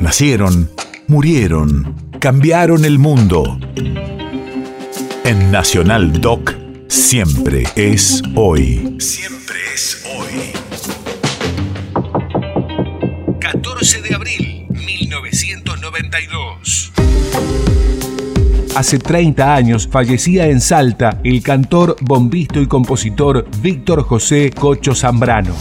Nacieron, murieron, cambiaron el mundo. En Nacional Doc, siempre es hoy. Siempre es hoy. 14 de abril, 1992. Hace 30 años fallecía en Salta el cantor, bombisto y compositor Víctor José Cocho Zambrano.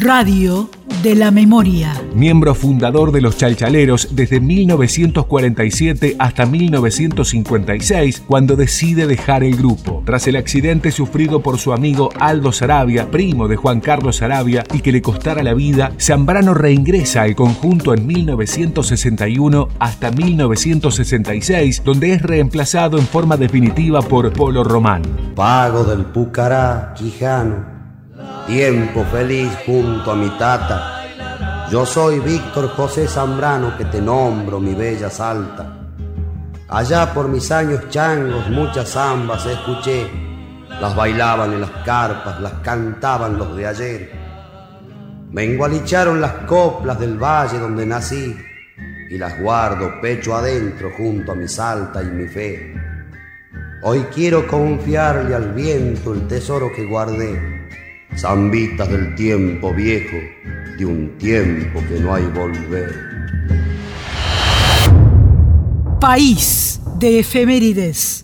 Radio de la memoria. Miembro fundador de los Chalchaleros desde 1947 hasta 1956, cuando decide dejar el grupo. Tras el accidente sufrido por su amigo Aldo Sarabia, primo de Juan Carlos Sarabia, y que le costara la vida, Zambrano reingresa al conjunto en 1961 hasta 1966, donde es reemplazado en forma definitiva por Polo Román. Pago del Pucará, Quijano tiempo feliz junto a mi tata. Yo soy Víctor José Zambrano que te nombro, mi bella Salta. Allá por mis años changos muchas zambas escuché, las bailaban en las carpas, las cantaban los de ayer. Me engualicharon las coplas del valle donde nací y las guardo pecho adentro junto a mi salta y mi fe. Hoy quiero confiarle al viento el tesoro que guardé zambitas del tiempo viejo, de un tiempo que no hay volver. País de efemérides.